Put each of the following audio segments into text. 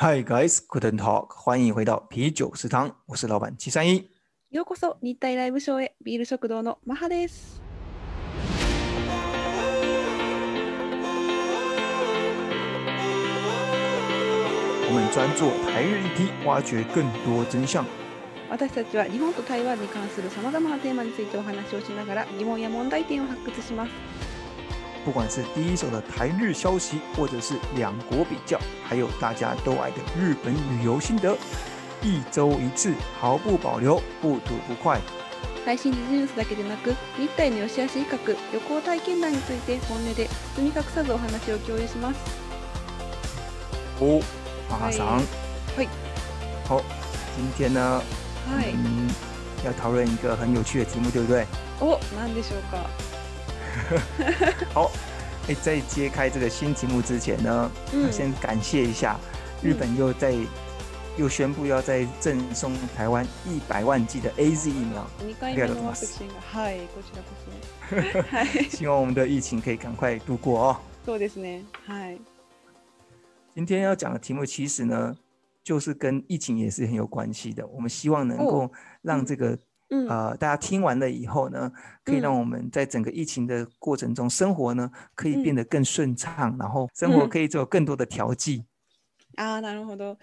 Hi guys, good talk. 欢迎回到啤酒食堂，我是老板七三一。ようこそ日体ライブショーへビール食堂のマハです。我们专注台日议题，挖掘更多真相。私たちは日本と台湾に関するさまざまなテーマについてお話をしながら疑問や問題点を発掘します。不管是第一手的台日消息，或者是两国比较，还有大家都爱的日本旅游心得，一周一次，毫不保留，不吐不快。最新ニュースだけでなく、体の旅行体験談について本音でみさお話を共有します。お、さん、はい、好，今天呢，嗯，要讨论一个很有趣的题目，对不对？お、でしょうか？好，哎，在揭开这个新题目之前呢，先感谢一下日本又在又宣布要在赠送台湾一百万剂的 A Z 疫苗。两剂疫苗，是吗？是。是。希望我们的疫情可以赶快度过哦。是的，是的。是。今天要讲的题目其实呢，就是跟疫情也是很有关系的。我们希望能够让这个。嗯，啊、呃，大家听完了以后呢，可以让我们在整个疫情的过程中，生活呢可以变得更顺畅，然后生活可以做更多的调剂。ああ、なるほど。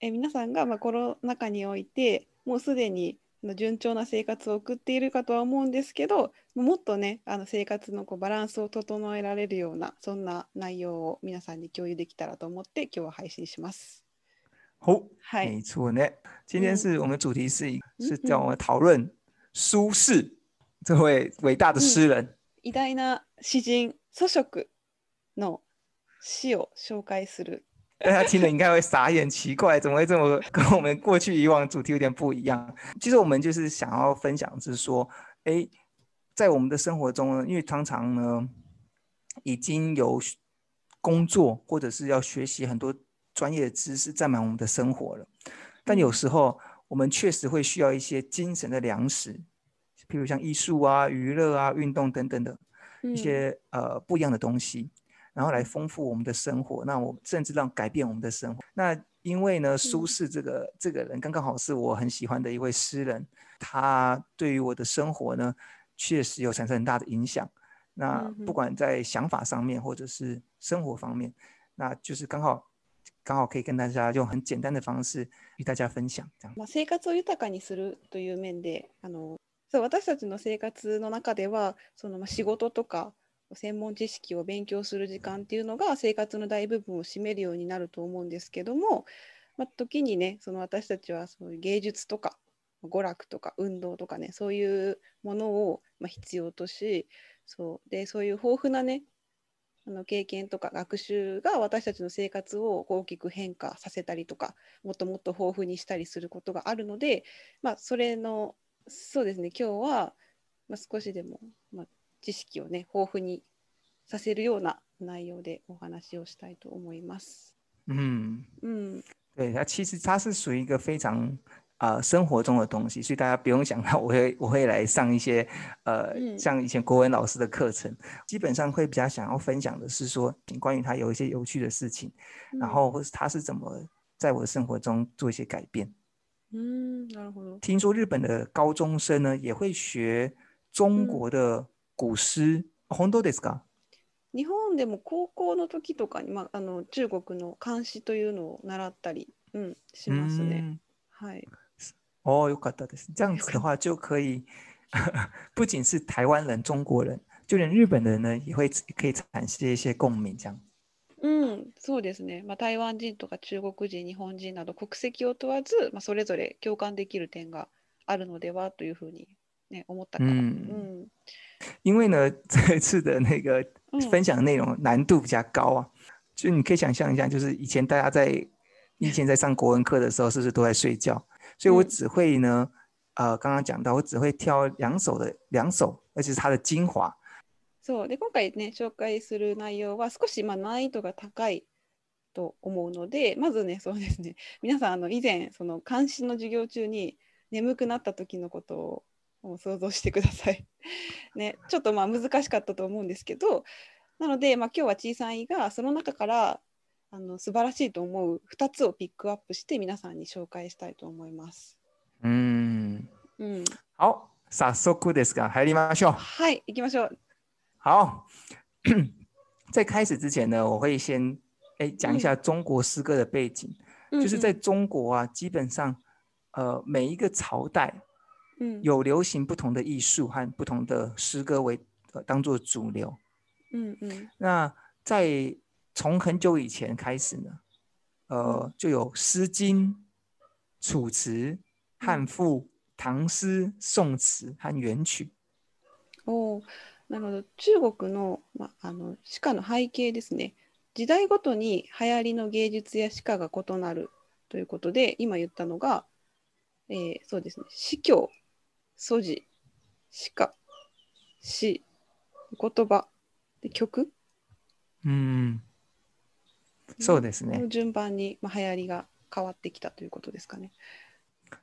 え、皆さんがまあコロナ禍において、もうすでに順調な生活を送っているかとは思うんですけどもっとねあの生活のこうバランスを整えられるようなそんな内容を皆さんに共有できたらと思って今日は配信します。哦，没错呢。今天是我们主题，是一是叫我们讨论苏轼这位伟大的诗人。一代の诗人苏轼の诗を紹介する。大家听了应该会傻眼，奇怪，怎么会这么跟我们过去以往主题有点不一样？其实我们就是想要分享，是说，哎，在我们的生活中，呢，因为常常呢已经有工作或者是要学习很多。专业知识占满我们的生活了，但有时候我们确实会需要一些精神的粮食，譬如像艺术啊、娱乐啊、运动等等的一些呃不一样的东西，然后来丰富我们的生活。那我甚至让改变我们的生活。那因为呢，苏轼这个这个人刚刚好是我很喜欢的一位诗人，他对于我的生活呢确实有产生很大的影响。那不管在想法上面，或者是生活方面，那就是刚好。刚好可以跟大家用很简单的方式与大家分享。这样まあ生活を豊かにするという面で、あのそう私たちの生活の中ではそのまあ仕事とか専門知識を勉強する時間っていうのが生活の大部分を占めるようになると思うんですけども、まあ、時にねその私たちはそういう芸術とか娯楽とか運動とかねそういうものをまあ必要としそうでそういう豊富なねあの経験とか学習が私たちの生活を大きく変化させたりとかもっともっと豊富にしたりすることがあるので、まあ、それのそうですね今日は、ま少しでも、ま知識をね豊富にさせるような内容でお話をしたいと思います。嗯嗯，对，那其实它是属于一个非常呃生活中的东西，所以大家不用想到我会我会来上一些，呃，像以前国文老师的课程，基本上会比较想要分享的是说，关于他有一些有趣的事情，然后或是他是怎么在我的生活中做一些改变。嗯，听说日本的高中生呢也会学中国的古诗。日本でも高校の時とかに、まああの中国の漢詩というのを習ったり、うんしますね。はい。哦，有搞到的是这样子的话，就可以 不仅是台湾人、中国人，就连日本人呢也会可以产生一些共鸣，这样。嗯，そうですね。まあ台湾人とか中国人、日本人など国籍を問わず、まあそれぞれ共感できる点があるのではというふうにね思った。うん。因为呢，这次的那个分享内容难度比较高啊，就你可以想象一下，就是以前大家在以前在上国文课的时候，是不是都在睡觉？所以我只会呢，嗯、呃，刚刚讲到，我只会挑两首的两首，而且是它的精华。そうで今回ね紹介する内容は少しまあ難易度が高いと思うのでまずねそうですね皆さんあの以前その監視の授業中に眠くなった時のことをを想像してください ね、ちょっとまあ難しかったと思うんですけどなので、まあ、今日は小さいがその中からあの素晴らしいと思う2つをピックアップして皆さんに紹介したいと思います。うん。うん。好、早速ですが入りましょう。はい、行きましょう。好。在开始之前呢，我会先哎讲一下中国诗歌的背景，嗯、就是在中国啊，基本上呃每一个朝代，嗯，有流行不同的艺术和不同的诗歌为、呃、当做主流。嗯嗯。那在从很久以前开始呢，呃，就有《诗经》《楚辞》《汉赋》唐宋和元曲。なるほど中国の,、ま、あのの背景ですね時代ごとに流行りの芸術や歯が異なるということで今言ったのが、えー、そうですね死教素地歯詩言葉で曲うんそうですね。順番に、まあ、流行りが変わってきたということですかね。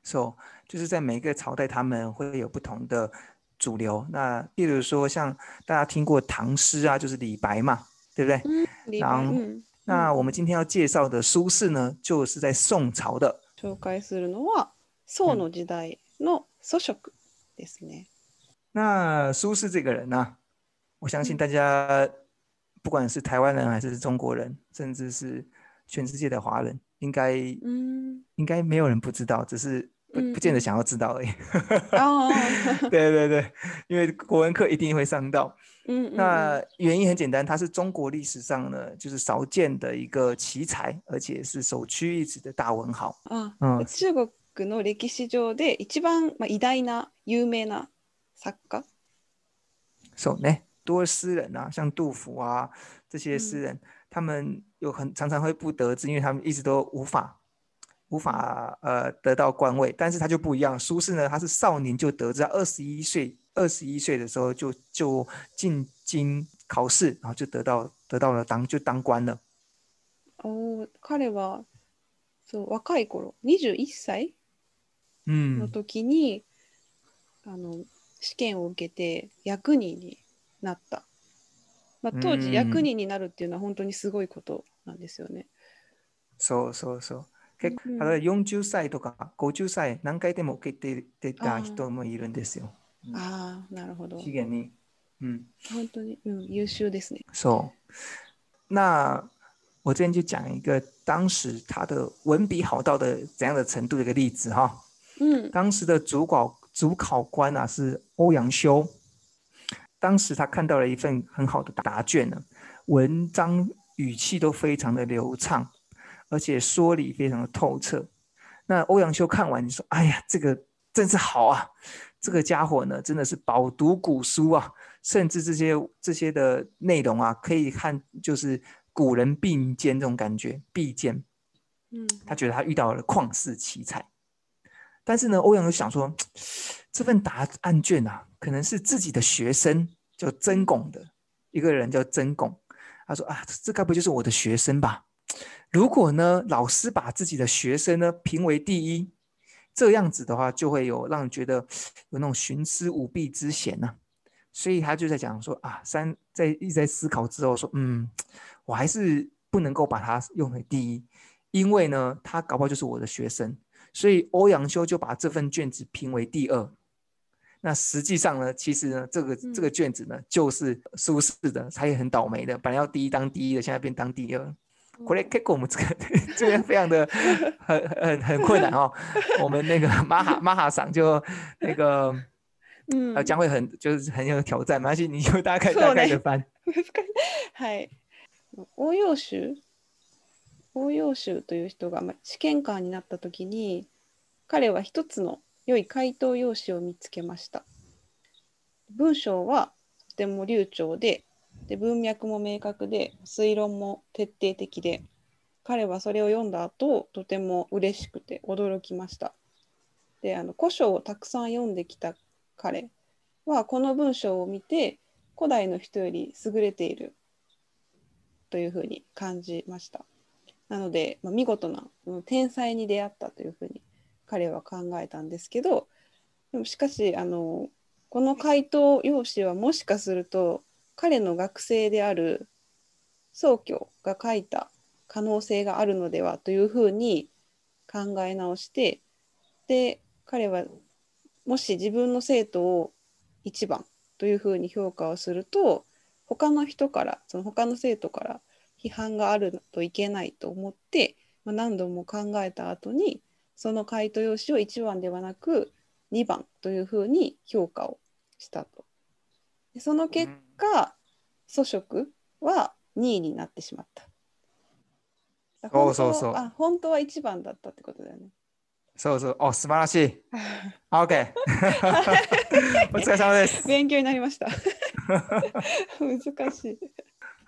s う。就是在每个朝代，他们会有不同的主流。那比如说像大家听过唐诗啊，就是李白嘛，对不对？嗯，李白。然后嗯、那我们今天要介绍的苏轼呢，就是在宋朝的。紹介するのは宋の時代の蘇食ですね。那苏轼这个人呢、啊，我相信大家、嗯。不管是台湾人还是中国人，甚至是全世界的华人，应该嗯，应该没有人不知道，只是不不见得想要知道而已。哦，对对对，因为国文课一定会上到。嗯，那原因很简单，他是中国历史上呢，就是少见的一个奇才，而且是首屈一指的大文豪。啊，中国的历史上的一番偉大的、有名的作家。そうね。多诗人啊，像杜甫啊这些诗人，他们有很常常会不得志，因为他们一直都无法无法呃得到官位。但是他就不一样，苏轼呢，他是少年就得志，二十一岁二十一岁的时候就就进京考试，然后就得到得到了当就当官了。哦，彼はそう若い頃、二十一歳の時にあの試験を受けて役人に。なった、まあ、当時役人になるっていうのは本当にすごいことなんですよね。そうそうそう。結構、40歳とか50歳何回でも受けてた人もいるんですよ。あ、あ、なるほど。資源に。うん、本当に、うん、優秀ですね。そう。那我今天就讲一个当时他的文笔好到的怎样的程度的一个例子哈。嗯，当时的主考主考官啊是欧阳修。当时他看到了一份很好的答卷呢，文章语气都非常的流畅，而且说理非常的透彻。那欧阳修看完，你说：“哎呀，这个真是好啊！这个家伙呢，真的是饱读古书啊，甚至这些这些的内容啊，可以看就是古人并肩这种感觉，并肩。嗯，他觉得他遇到了旷世奇才。但是呢，欧阳修想说这份答案卷啊。”可能是自己的学生叫曾巩的一个人叫曾巩，他说啊，这该不就是我的学生吧？如果呢，老师把自己的学生呢评为第一，这样子的话，就会有让人觉得有那种徇私舞弊之嫌呢。所以他就在讲说啊，三在一直在思考之后说，嗯，我还是不能够把他用为第一，因为呢，他搞不好就是我的学生。所以欧阳修就把这份卷子评为第二。那实际上呢，其实呢，这个这个卷子呢，就是舒适的，他也很倒霉的，本来要第一当第一的，现在变当第二。过来开给我们这个，这边非常的 很很很困难哦。我们那个马哈马哈桑就那个，嗯，将会很就是很有挑战。马西，你就大概大概的翻。是的，是是的。是是的。是的。是的。是的。是的。良い回答用紙を見つけました。文章はとても流暢でで文脈も明確で推論も徹底的で彼はそれを読んだ後とても嬉しくて驚きました。であの古書をたくさん読んできた彼はこの文章を見て古代の人より優れているというふうに感じました。なので、まあ、見事な天才に出会ったというふうに彼は考えたんですけどでもしかしあのこの回答用紙はもしかすると彼の学生である宗教が書いた可能性があるのではというふうに考え直してで彼はもし自分の生徒を1番というふうに評価をすると他の人からその他の生徒から批判があるといけないと思って、まあ、何度も考えた後にその回答用紙を1番ではなく2番というふうに評価をしたと。でその結果、うん、は2位になってしまった。そうそうそう。あ、本当は1番だったってことだよね。そうそう。お、素晴らしい。あ、OK。お疲れ様です。勉強になりました。難しい。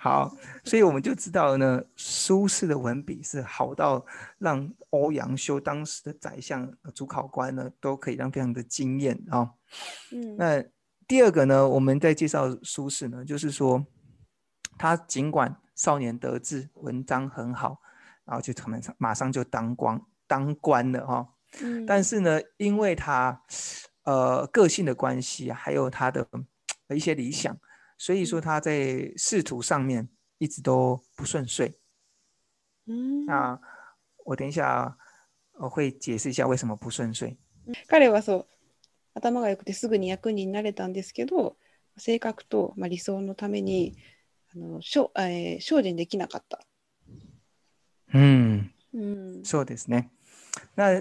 好，所以我们就知道呢，苏轼的文笔是好到让欧阳修当时的宰相、主考官呢，都可以让非常的惊艳啊。嗯，那第二个呢，我们在介绍苏轼呢，就是说他尽管少年得志，文章很好，然后就他们马上就当官当官了哈。嗯，但是呢，因为他呃个性的关系，还有他的的一些理想。所以说他在仕途上面一直都不顺遂，嗯，那我等一下我会解释一下为什么不顺遂。他はそう、頭が良くてすぐに役人になれたんですけど、性格とまあ理想のためにあのうえ進できなかった。ん。そうですね。那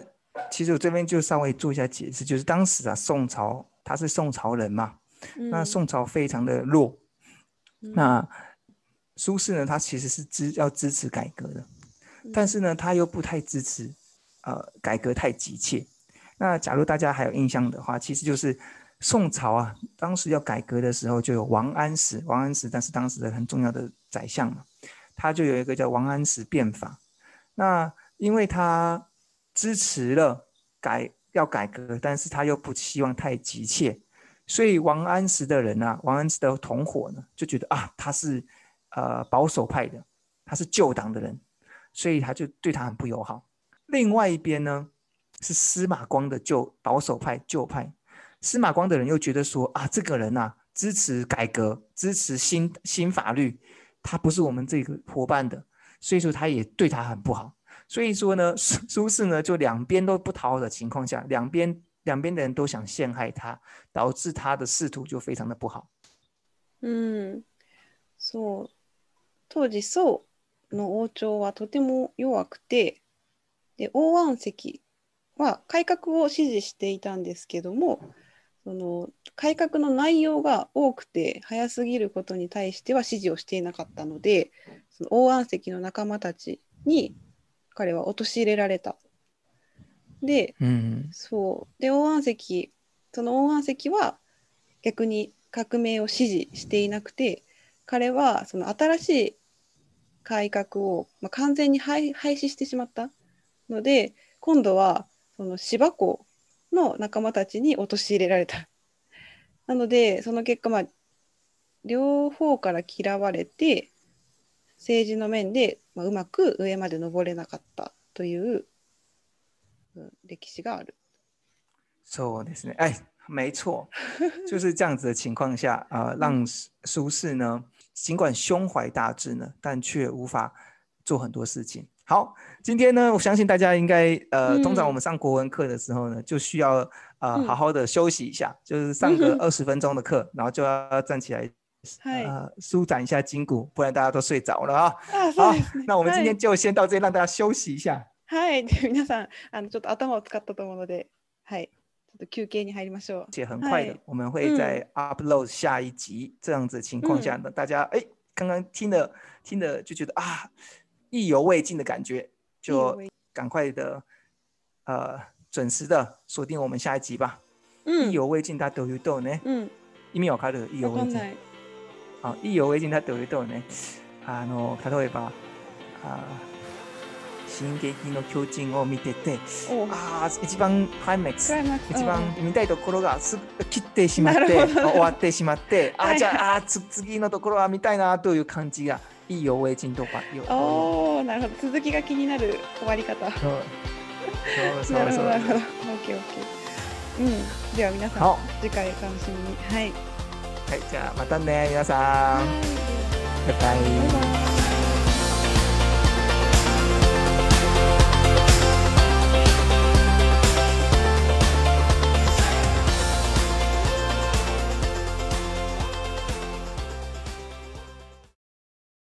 其实这边就稍微做一下解释，就是当时啊，宋朝他是宋朝人嘛。那宋朝非常的弱，那苏轼呢？他其实是支要支持改革的，但是呢，他又不太支持，呃，改革太急切。那假如大家还有印象的话，其实就是宋朝啊，当时要改革的时候，就有王安石。王安石但是当时的很重要的宰相嘛，他就有一个叫王安石变法。那因为他支持了改要改革，但是他又不希望太急切。所以王安石的人啊，王安石的同伙呢，就觉得啊，他是呃保守派的，他是旧党的人，所以他就对他很不友好。另外一边呢，是司马光的旧保守派旧派，司马光的人又觉得说啊，这个人呐，支持改革，支持新新法律，他不是我们这个伙伴的，所以说他也对他很不好。所以说呢，苏轼呢，就两边都不讨好的情况下，两边。两边的人都想陷害他，导致他的仕途就非常的不好。うんそう当時宋の王朝はとても弱くてで王安石は改革を支持していたんですけどもその改革の内容が多くて早すぎることに対しては支持をしていなかったのでその王安石の仲間たちに彼は陥れられたで、うん、そうで王安石その王安石は逆に革命を支持していなくて彼はその新しい改革を、まあ、完全に廃止してしまったので今度はその芝公の仲間たちに陥れられた。なのでその結果、まあ、両方から嫌われて政治の面で、まあ、うまく上まで登れなかったという歴史がある。是哦，哎，没错，就是这样子的情况下啊，让苏轼呢，尽管胸怀大志呢，但却无法做很多事情。好，今天呢，我相信大家应该，呃，通常我们上国文课的时候呢，就需要啊，好好的休息一下，就是上个二十分钟的课，然后就要站起来，呃，舒展一下筋骨，不然大家都睡着了啊。好，那我们今天就先到这，让大家休息一下。はい、皆さんあのちょっと頭を使ったと思うので、はい。ちょっと休憩に入りましょう。且很快的，我们会在 upload 下一集。这样子情况下呢，大家哎，刚刚听的听的就觉得啊，意犹未尽的感觉，就赶快的呃准时的锁定我们下一集吧。意犹未尽，他どいうとね？う意味わかる？意猶未尽。あ、意猶未尽他どいうとね？あの例えばあ。進撃の巨人を見てて、ああ、一番クライマックス、一番見たいところがす切ってしまって、終わってしまって、あじゃあ、あつ次のところは見たいなという感じが、いいよ、エイジンとか。おお、なるほど。続きが気になる終わり方。そうなるほど、なるほど。オッケー、オッケー。うん、では皆さん、次回楽しみに。はい。はい、じゃあまたね、皆さん。バイバイ。バイバイ